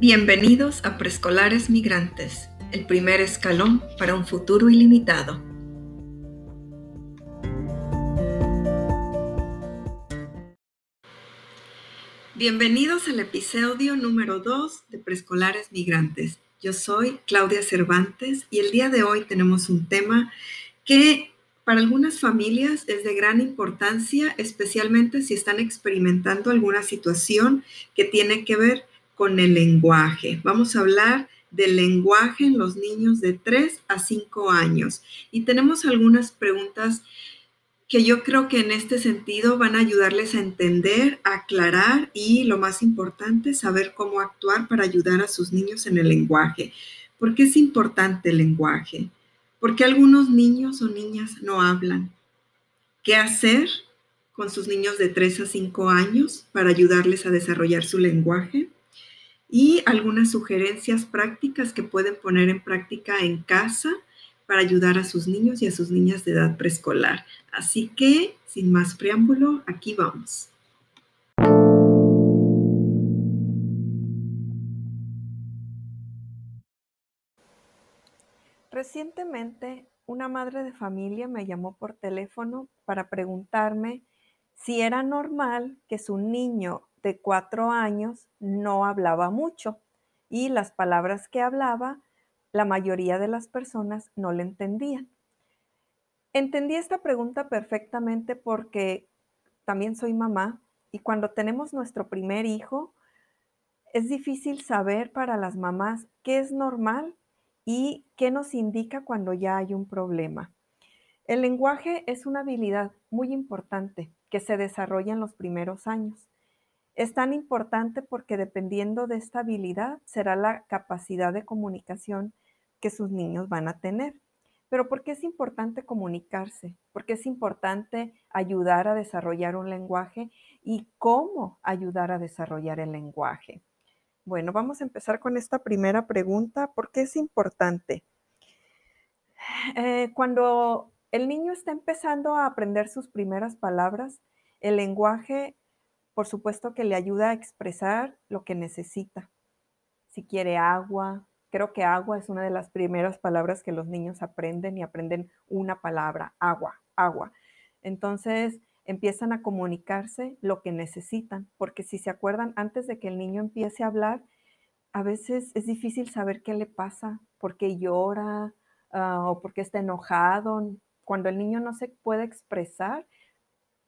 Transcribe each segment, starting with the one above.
Bienvenidos a Preescolares Migrantes, el primer escalón para un futuro ilimitado. Bienvenidos al episodio número 2 de Preescolares Migrantes. Yo soy Claudia Cervantes y el día de hoy tenemos un tema que para algunas familias es de gran importancia, especialmente si están experimentando alguna situación que tiene que ver con el lenguaje. Vamos a hablar del lenguaje en los niños de 3 a 5 años. Y tenemos algunas preguntas que yo creo que en este sentido van a ayudarles a entender, aclarar y lo más importante, saber cómo actuar para ayudar a sus niños en el lenguaje. ¿Por qué es importante el lenguaje? Porque algunos niños o niñas no hablan. ¿Qué hacer con sus niños de 3 a 5 años para ayudarles a desarrollar su lenguaje? Y algunas sugerencias prácticas que pueden poner en práctica en casa para ayudar a sus niños y a sus niñas de edad preescolar. Así que, sin más preámbulo, aquí vamos. Recientemente, una madre de familia me llamó por teléfono para preguntarme si era normal que su niño de cuatro años no hablaba mucho y las palabras que hablaba, la mayoría de las personas no le entendían. Entendí esta pregunta perfectamente porque también soy mamá y cuando tenemos nuestro primer hijo, es difícil saber para las mamás qué es normal y qué nos indica cuando ya hay un problema. El lenguaje es una habilidad muy importante que se desarrolla en los primeros años. Es tan importante porque dependiendo de esta habilidad será la capacidad de comunicación que sus niños van a tener. Pero ¿por qué es importante comunicarse? ¿Por qué es importante ayudar a desarrollar un lenguaje y cómo ayudar a desarrollar el lenguaje? Bueno, vamos a empezar con esta primera pregunta. ¿Por qué es importante? Eh, cuando el niño está empezando a aprender sus primeras palabras, el lenguaje por supuesto que le ayuda a expresar lo que necesita. Si quiere agua, creo que agua es una de las primeras palabras que los niños aprenden y aprenden una palabra, agua, agua. Entonces empiezan a comunicarse lo que necesitan, porque si se acuerdan, antes de que el niño empiece a hablar, a veces es difícil saber qué le pasa, por qué llora uh, o por qué está enojado. Cuando el niño no se puede expresar,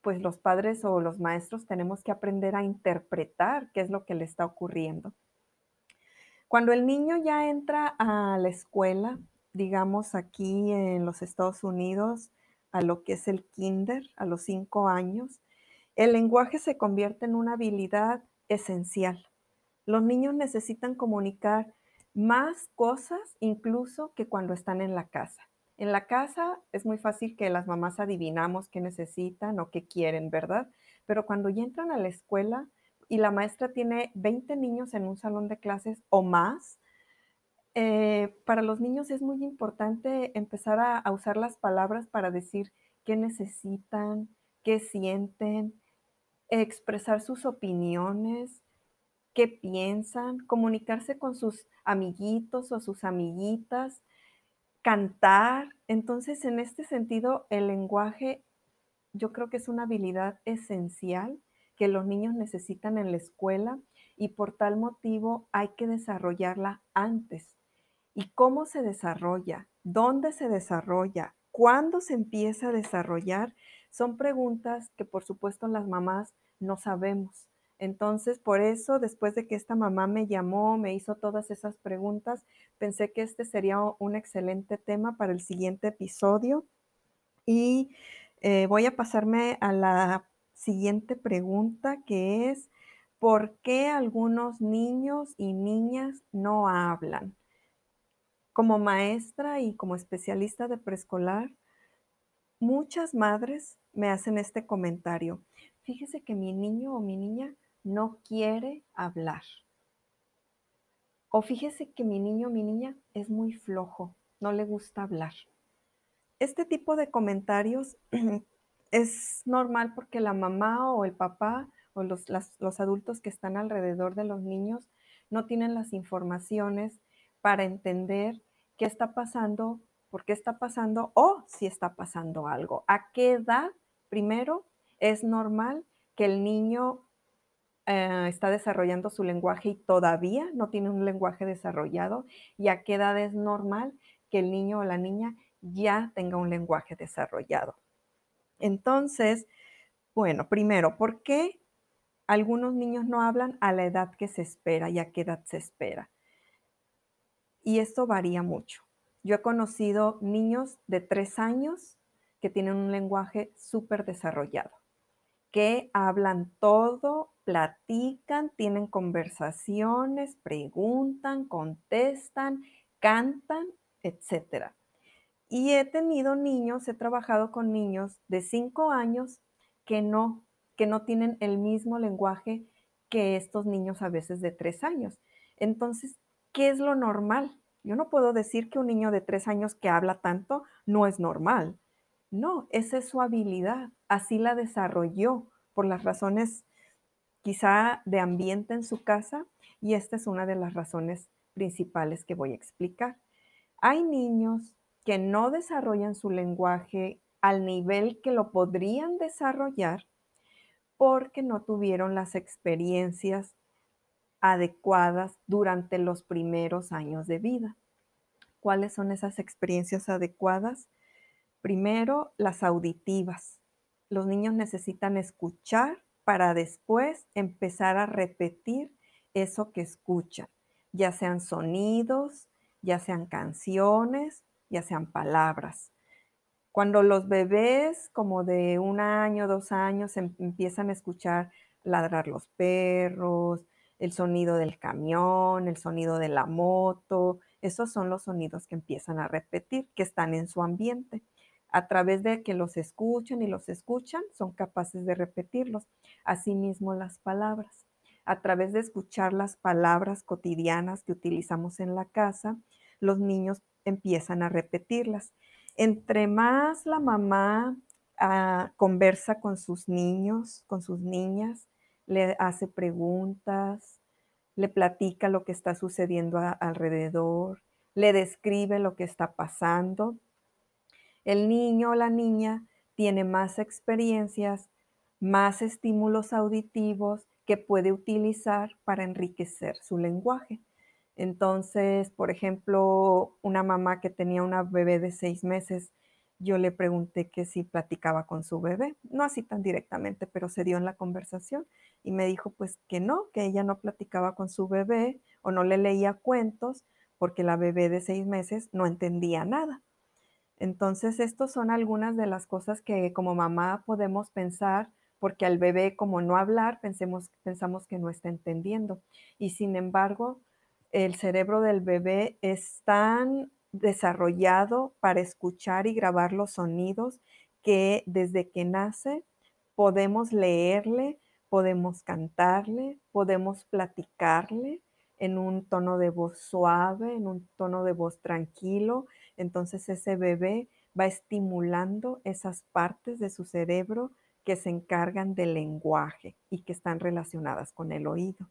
pues los padres o los maestros tenemos que aprender a interpretar qué es lo que le está ocurriendo. Cuando el niño ya entra a la escuela, digamos aquí en los Estados Unidos, a lo que es el kinder, a los cinco años, el lenguaje se convierte en una habilidad esencial. Los niños necesitan comunicar más cosas incluso que cuando están en la casa. En la casa es muy fácil que las mamás adivinamos qué necesitan o qué quieren, ¿verdad? Pero cuando ya entran a la escuela y la maestra tiene 20 niños en un salón de clases o más, eh, para los niños es muy importante empezar a, usar las palabras para decir qué necesitan, qué sienten, expresar sus opiniones, qué piensan, comunicarse con sus amiguitos o sus amiguitas, cantar. Entonces, en este sentido, el lenguaje yo creo que es una habilidad esencial que los niños necesitan en la escuela y por tal motivo hay que desarrollarla antes. ¿Y cómo se desarrolla? ¿Dónde se desarrolla? ¿Cuándo se empieza a desarrollar? Son preguntas que por supuesto las mamás no sabemos. Entonces, por eso, después de que esta mamá me llamó, me hizo todas esas preguntas, pensé que este sería un excelente tema para el siguiente episodio. Y eh, voy a pasarme a la siguiente pregunta, que es, ¿por qué algunos niños y niñas no hablan? Como maestra y como especialista de preescolar, muchas madres me hacen este comentario. Fíjese que mi niño o mi niña no quiere hablar. O fíjese que mi niño o mi niña es muy flojo, no le gusta hablar. Este tipo de comentarios es normal porque la mamá o el papá o los, los adultos que están alrededor de los niños no tienen las informaciones para entender qué está pasando, por qué está pasando o si está pasando algo. ¿A qué edad, primero, es normal que el niño eh, está desarrollando su lenguaje y todavía no tiene un lenguaje desarrollado? ¿Y a qué edad es normal que el niño o la niña ya tenga un lenguaje desarrollado? Entonces, bueno, primero, ¿por qué algunos niños no hablan a la edad que se espera y a qué edad se espera? Y esto varía mucho. Yo he conocido niños de tres años que tienen un lenguaje súper desarrollado que hablan todo, platican, tienen conversaciones, preguntan, contestan, cantan, etc. Y he tenido niños, he trabajado con niños de cinco años que no, que no tienen el mismo lenguaje que estos niños a veces de tres años. Entonces, ¿qué es lo normal? Yo no puedo decir que un niño de tres años que habla tanto no es normal. No, esa es su habilidad, así la desarrolló por las razones quizá de ambiente en su casa y esta es una de las razones principales que voy a explicar. Hay niños que no desarrollan su lenguaje al nivel que lo podrían desarrollar porque no tuvieron las experiencias adecuadas durante los primeros años de vida. ¿Cuáles son esas experiencias adecuadas? Primero, las auditivas. Los niños necesitan escuchar para después empezar a repetir eso que escuchan, ya sean sonidos, ya sean canciones, ya sean palabras. Cuando los bebés como de un año, dos años em, empiezan a escuchar ladrar los perros, el sonido del camión, el sonido de la moto, esos son los sonidos que empiezan a repetir, que están en su ambiente. A través de que los escuchan y los escuchan, son capaces de repetirlos. Asimismo las palabras. A través de escuchar las palabras cotidianas que utilizamos en la casa, los niños empiezan a repetirlas. Entre más la mamá ah, conversa con sus niños, con sus niñas, le hace preguntas, le platica lo que está sucediendo alrededor, le describe lo que está pasando. El niño o la niña tiene más experiencias, más estímulos auditivos que puede utilizar para enriquecer su lenguaje. Entonces, por ejemplo, una mamá que tenía una bebé de seis meses, yo le pregunté que si platicaba con su bebé, no así tan directamente, pero se dio en la conversación y me dijo pues que no, que ella no platicaba con su bebé o no le leía cuentos porque la bebé de seis meses no entendía nada. Entonces, estas son algunas de las cosas que como mamá podemos pensar porque al bebé como no hablar, pensemos, pensamos que no está entendiendo. Y sin embargo, el cerebro del bebé es tan desarrollado para escuchar y grabar los sonidos que desde que nace podemos leerle, podemos cantarle, podemos platicarle en un tono de voz suave, en un tono de voz tranquilo. Entonces ese bebé va estimulando esas partes de su cerebro que se encargan del lenguaje y que están relacionadas con el oído.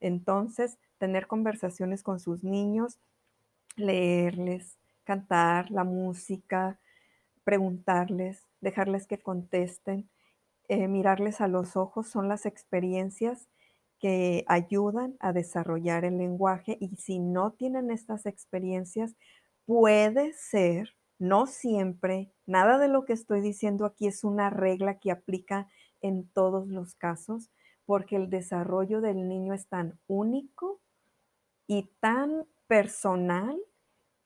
Entonces, tener conversaciones con sus niños, leerles, cantar la música, preguntarles, dejarles que contesten, eh, mirarles a los ojos son las experiencias que ayudan a desarrollar el lenguaje y si no tienen estas experiencias, puede ser, no siempre, nada de lo que estoy diciendo aquí es una regla que aplica en todos los casos, porque el desarrollo del niño es tan único y tan personal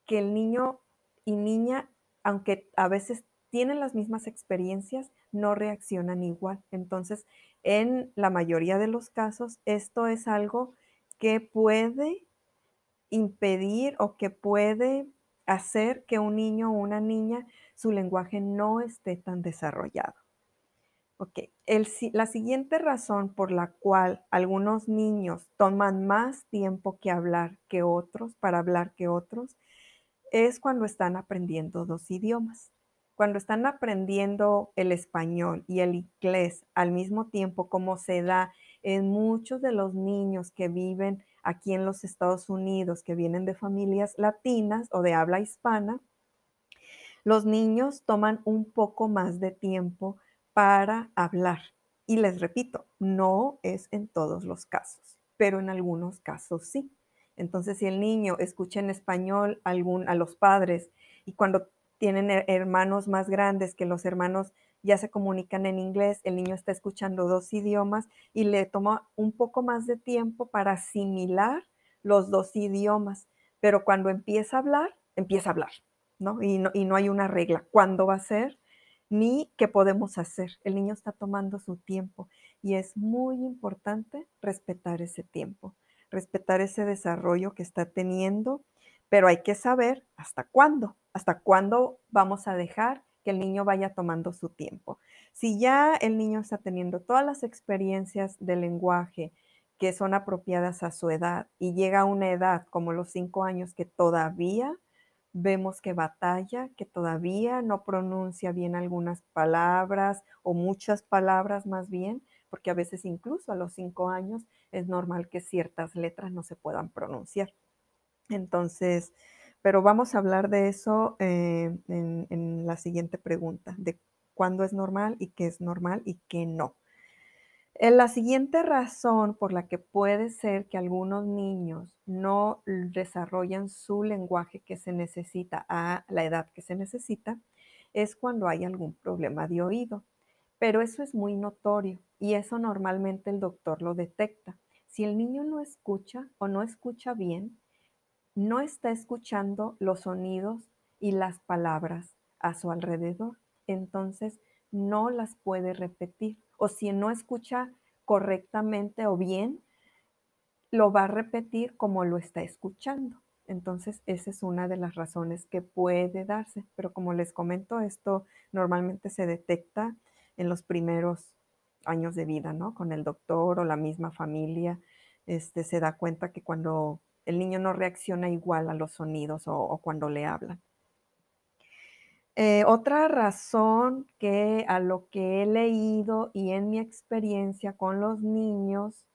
que el niño y niña, aunque a veces tienen las mismas experiencias, no reaccionan igual. Entonces, en la mayoría de los casos, esto es algo que puede impedir o que puede hacer que un niño o una niña su lenguaje no esté tan desarrollado. Ok, la siguiente razón por la cual algunos niños toman más tiempo que hablar que otros, para hablar que otros, es cuando están aprendiendo dos idiomas. Cuando están aprendiendo el español y el inglés al mismo tiempo, como se da en muchos de los niños que viven aquí en los Estados Unidos, que vienen de familias latinas o de habla hispana, los niños toman un poco más de tiempo para hablar. Y les repito, no es en todos los casos, pero en algunos casos sí. Entonces, si el niño escucha en español a los padres y cuando tienen hermanos más grandes que los hermanos ya se comunican en inglés, el niño está escuchando dos idiomas y le toma un poco más de tiempo para asimilar los dos idiomas, pero cuando empieza a hablar, empieza a hablar, ¿no? Y no, y no hay una regla, cuándo va a ser, ni qué podemos hacer. El niño está tomando su tiempo y es muy importante respetar ese tiempo, respetar ese desarrollo que está teniendo, pero hay que saber hasta cuándo, hasta cuándo vamos a dejar que el niño vaya tomando su tiempo. Si ya el niño está teniendo todas las experiencias de lenguaje que son apropiadas a su edad y llega a una edad como los cinco años que todavía vemos que batalla, que todavía no pronuncia bien algunas palabras o muchas palabras más bien, porque a veces incluso a los cinco años es normal que ciertas letras no se puedan pronunciar. Entonces, pero vamos a hablar de eso eh, en, la siguiente pregunta, de cuándo es normal y qué es normal y qué no. Eh, la siguiente razón por la que puede ser que algunos niños no desarrollan su lenguaje que se necesita a la edad que se necesita es cuando hay algún problema de oído. Pero eso es muy notorio y eso normalmente el doctor lo detecta. Si el niño no escucha o no escucha bien, no está escuchando los sonidos y las palabras a su alrededor, entonces no las puede repetir o si no escucha correctamente o bien, lo va a repetir como lo está escuchando. Entonces, esa es una de las razones que puede darse. Pero como les comento, esto normalmente se detecta en los primeros años de vida, ¿no? Con el doctor o la misma familia, este, se da cuenta que cuando el niño no reacciona igual a los sonidos o, cuando le hablan. Eh, otra razón que a lo que he leído y en mi experiencia con los niños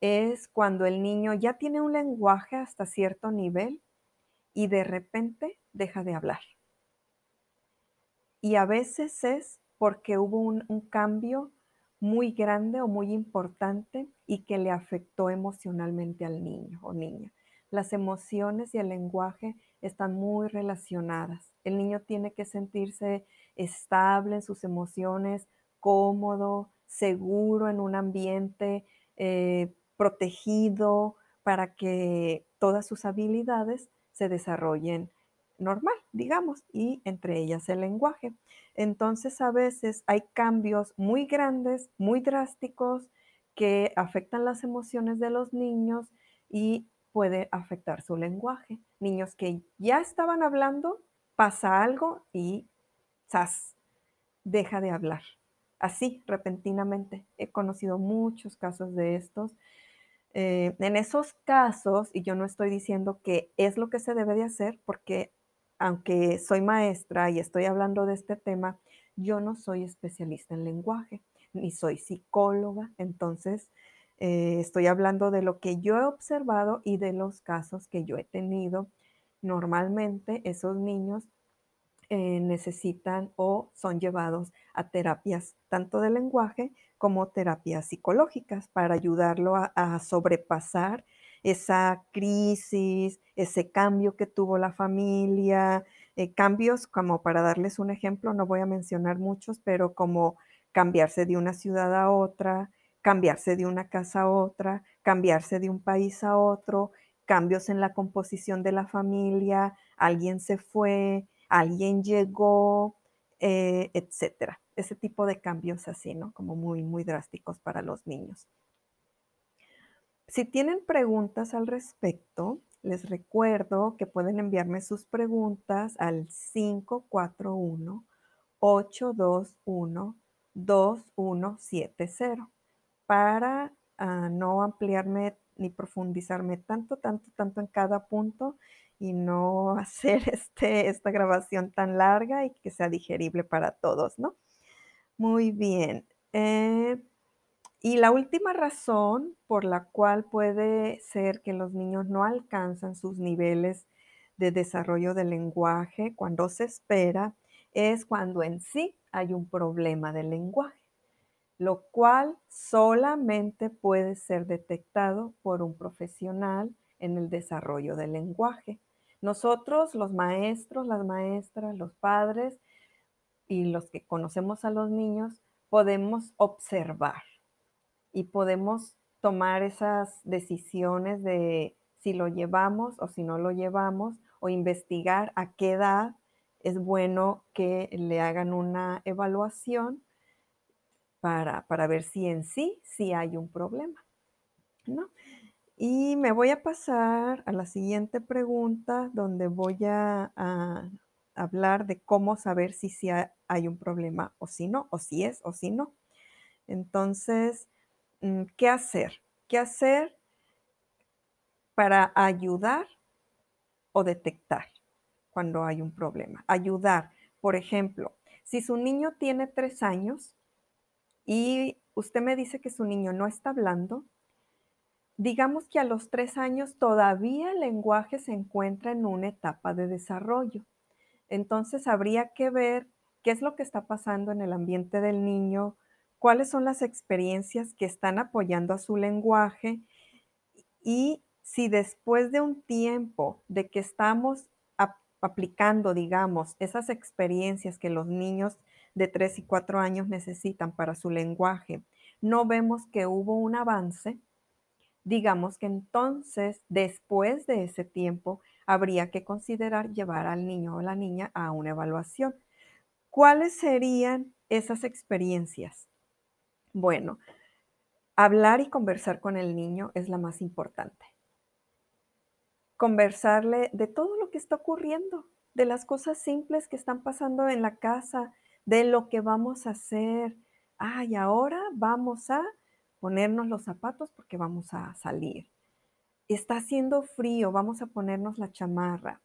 es cuando el niño ya tiene un lenguaje hasta cierto nivel y de repente deja de hablar. Y a veces es porque hubo un, un cambio muy grande o muy importante y que le afectó emocionalmente al niño o niña. Las emociones y el lenguaje están muy relacionadas. El niño tiene que sentirse estable en sus emociones, cómodo, seguro en un ambiente eh, protegido para que todas sus habilidades se desarrollen normal, digamos, y entre ellas el lenguaje. Entonces a veces hay cambios muy grandes, muy drásticos, que afectan las emociones de los niños y puede afectar su lenguaje. Niños que ya estaban hablando, pasa algo y ¡zas! deja de hablar. Así, repentinamente. He conocido muchos casos de estos. Eh, en esos casos, y yo no estoy diciendo que es lo que se debe de hacer, porque aunque soy maestra y estoy hablando de este tema, yo no soy especialista en lenguaje, ni soy psicóloga, entonces eh, estoy hablando de lo que yo he observado y de los casos que yo he tenido. Normalmente esos niños eh, necesitan o son llevados a terapias tanto de lenguaje como terapias psicológicas para ayudarlo a, sobrepasar esa crisis, ese cambio que tuvo la familia, eh, cambios como para darles un ejemplo, no voy a mencionar muchos, pero como cambiarse de una ciudad a otra, cambiarse de una casa a otra, cambiarse de un país a otro, cambios en la composición de la familia, alguien se fue, alguien llegó, eh, etcétera. Ese tipo de cambios así, ¿no? Como muy, muy drásticos para los niños. Si tienen preguntas al respecto, les recuerdo que pueden enviarme sus preguntas al 541 821 2170 para a no ampliarme ni profundizarme tanto, tanto, tanto en cada punto y no hacer este, esta grabación tan larga y que sea digerible para todos, ¿no? Muy bien. Eh, y la última razón por la cual puede ser que los niños no alcanzan sus niveles de desarrollo del lenguaje cuando se espera es cuando en sí hay un problema del lenguaje, lo cual solamente puede ser detectado por un profesional en el desarrollo del lenguaje. Nosotros, los maestros, las maestras, los padres y los que conocemos a los niños, podemos observar y podemos tomar esas decisiones de si lo llevamos o si no lo llevamos o investigar a qué edad es bueno que le hagan una evaluación para, ver si en sí, sí hay un problema. Y me voy a pasar a la siguiente pregunta donde voy a, hablar de cómo saber si sí hay un problema o si no, o si es o si no. Entonces, mm, ¿qué hacer? ¿Qué hacer para ayudar o detectar cuando hay un problema. Ayudar, por ejemplo, si su niño tiene tres años y usted me dice que su niño no está hablando, digamos que a los tres años todavía el lenguaje se encuentra en una etapa de desarrollo. Entonces habría que ver qué es lo que está pasando en el ambiente del niño, cuáles son las experiencias que están apoyando a su lenguaje y si después de un tiempo de que estamos aplicando, digamos, esas experiencias que los niños de 3 y 4 años necesitan para su lenguaje, no vemos que hubo un avance, digamos que entonces, después de ese tiempo, habría que considerar llevar al niño o la niña a una evaluación. ¿Cuáles serían esas experiencias? Bueno, hablar y conversar con el niño es la más importante conversarle de todo lo que está ocurriendo, de las cosas simples que están pasando en la casa, de lo que vamos a hacer. Ay, ahora vamos a ponernos los zapatos porque vamos a salir. Está haciendo frío, vamos a ponernos la chamarra.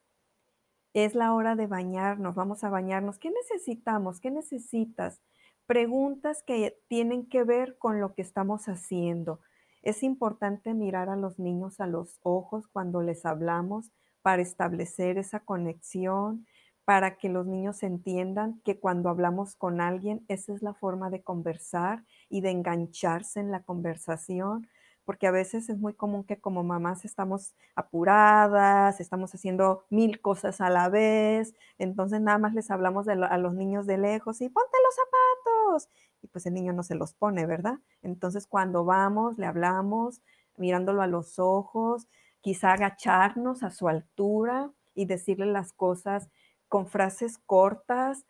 Es la hora de bañarnos, vamos a bañarnos. ¿Qué necesitamos? ¿Qué necesitas? Preguntas que tienen que ver con lo que estamos haciendo. Es importante mirar a los niños a los ojos cuando les hablamos para establecer esa conexión, para que los niños entiendan que cuando hablamos con alguien, esa es la forma de conversar y de engancharse en la conversación, porque a veces es muy común que como mamás estamos apuradas, estamos haciendo mil cosas a la vez, entonces nada más les hablamos a los niños de lejos y ponte los zapatos pues el niño no se los pone, ¿verdad? Entonces cuando vamos, le hablamos mirándolo a los ojos, quizá agacharnos a su altura y decirle las cosas con frases cortas,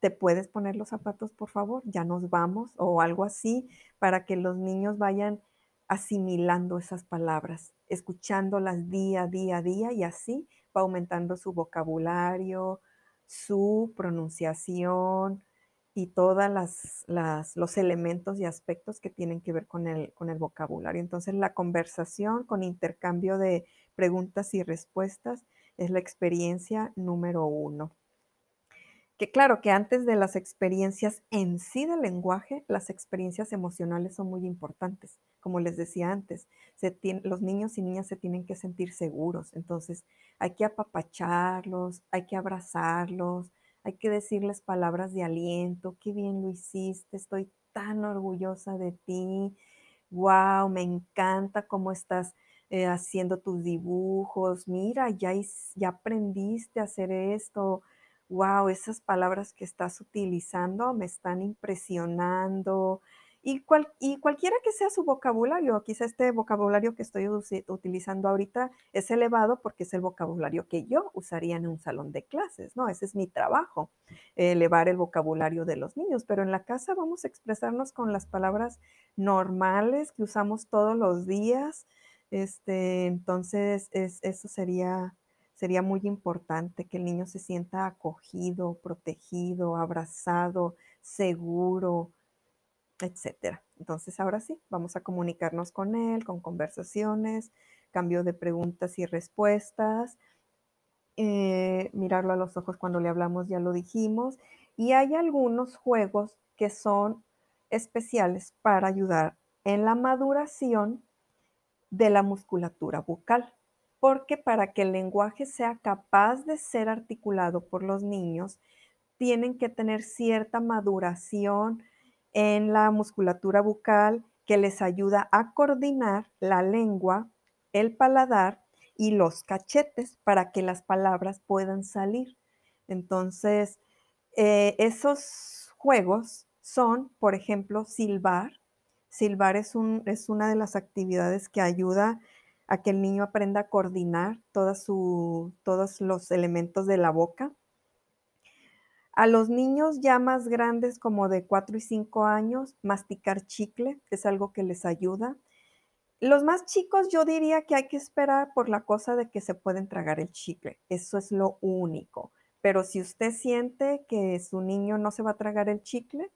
¿te puedes poner los zapatos, por favor? Ya nos vamos o algo así, para que los niños vayan asimilando esas palabras, escuchándolas día, día, día y así va aumentando su vocabulario, su pronunciación, y todos los elementos y aspectos que tienen que ver con el, con el vocabulario. Entonces, la conversación con intercambio de preguntas y respuestas es la experiencia número uno. Que claro, que antes de las experiencias en sí del lenguaje, las experiencias emocionales son muy importantes. Como les decía antes, los niños y niñas se tienen que sentir seguros. Entonces, hay que apapacharlos, hay que abrazarlos, hay que decirles palabras de aliento, qué bien lo hiciste, estoy tan orgullosa de ti, wow, me encanta cómo estás eh, haciendo tus dibujos, mira, ya, ya aprendiste a hacer esto, wow, esas palabras que estás utilizando me están impresionando, y, cualquiera que sea su vocabulario, quizá este vocabulario que estoy utilizando ahorita es elevado porque es el vocabulario que yo usaría en un salón de clases, ¿no? Ese es mi trabajo, elevar el vocabulario de los niños, pero en la casa vamos a expresarnos con las palabras normales que usamos todos los días. Este, entonces, eso sería, sería muy importante, que el niño se sienta acogido, protegido, abrazado, seguro, etcétera. Entonces, ahora sí, vamos a comunicarnos con él, con conversaciones, cambio de preguntas y respuestas, eh, mirarlo a los ojos cuando le hablamos, ya lo dijimos, y hay algunos juegos que son especiales para ayudar en la maduración de la musculatura bucal, porque para que el lenguaje sea capaz de ser articulado por los niños, tienen que tener cierta maduración en la musculatura bucal que les ayuda a coordinar la lengua, el paladar y los cachetes para que las palabras puedan salir. Entonces, eh, esos juegos son, por ejemplo, silbar. Silbar es, un, es una de las actividades que ayuda a que el niño aprenda a coordinar su, todos los elementos de la boca. A los niños ya más grandes, como de 4 y 5 años, masticar chicle es algo que les ayuda. Los más chicos yo diría que hay que esperar por la cosa de que se pueden tragar el chicle. Eso es lo único. Pero si usted siente que su niño no se va a tragar el chicle,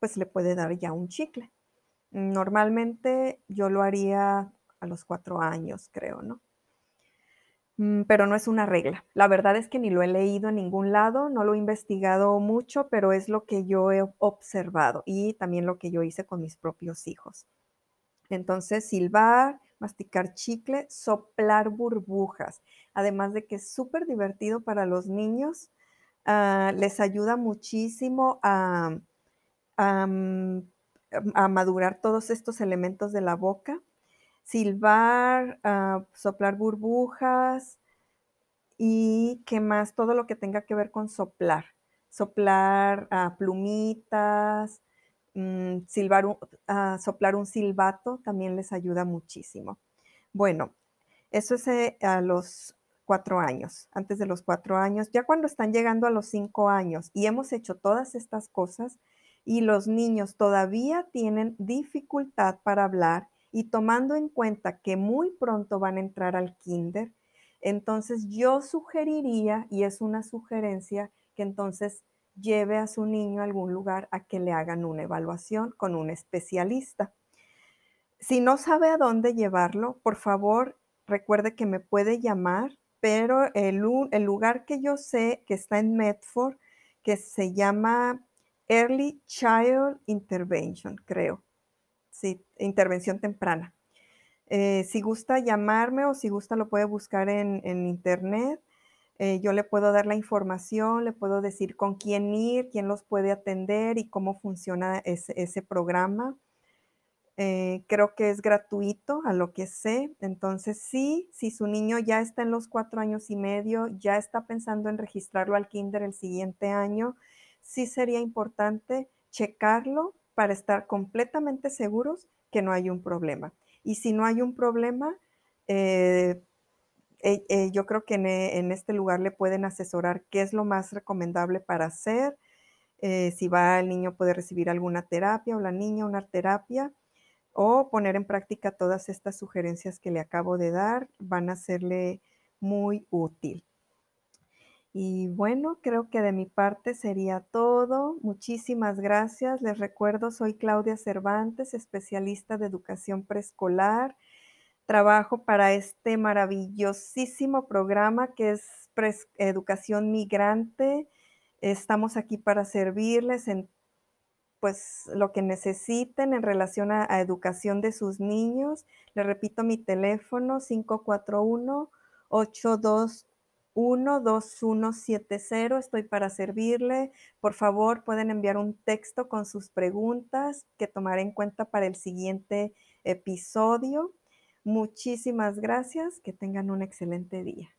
pues le puede dar ya un chicle. Normalmente yo lo haría a los cuatro años, creo, ¿no? Mm, pero no es una regla. La verdad es que ni lo he leído en ningún lado, no lo he investigado mucho, pero es lo que yo he observado y también lo que yo hice con mis propios hijos. Entonces, silbar, masticar chicle, soplar burbujas, además de que es súper divertido para los niños, ah, les ayuda muchísimo a, a, madurar todos estos elementos de la boca. Silbar, ah, soplar burbujas y qué más, todo lo que tenga que ver con soplar. Soplar ah, plumitas, Mm, silbar ah, soplar un silbato también les ayuda muchísimo. Bueno, eso es eh, a los cuatro años, antes de los cuatro años. Ya cuando están llegando a los cinco años y hemos hecho todas estas cosas y los niños todavía tienen dificultad para hablar y tomando en cuenta que muy pronto van a entrar al kinder, entonces yo sugeriría, y es una sugerencia, que entonces lleve a su niño a algún lugar a que le hagan una evaluación con un especialista. Si no sabe a dónde llevarlo, por favor, recuerde que me puede llamar, pero el, lugar que yo sé que está en Medford, que se llama Early Child Intervention, creo. Sí, intervención temprana. Eh, si gusta llamarme o si gusta lo puede buscar en internet. Eh, yo le puedo dar la información, le puedo decir con quién ir, quién los puede atender y cómo funciona ese, programa. Eh, creo que es gratuito, a lo que sé. Entonces, sí, si su niño ya está en los cuatro años y medio, ya está pensando en registrarlo al kinder el siguiente año, sí sería importante checarlo para estar completamente seguros que no hay un problema. Y si no hay un problema, eh, eh, eh, yo creo que e, en, este lugar le pueden asesorar qué es lo más recomendable para hacer, si va el niño puede recibir alguna terapia o la niña una terapia o poner en práctica todas estas sugerencias que le acabo de dar, van a serle muy útil. Y bueno, creo que de mi parte sería todo. Muchísimas gracias. Les recuerdo, soy Claudia Cervantes, especialista de educación preescolar trabajo para este maravillosísimo programa que es Educación Migrante. Estamos aquí para servirles en pues lo que necesiten en relación a, a educación de sus niños. Les repito mi teléfono 541 821 2170. Estoy para servirle. Por favor, pueden enviar un texto con sus preguntas que tomaré en cuenta para el siguiente episodio. Muchísimas gracias, que tengan un excelente día.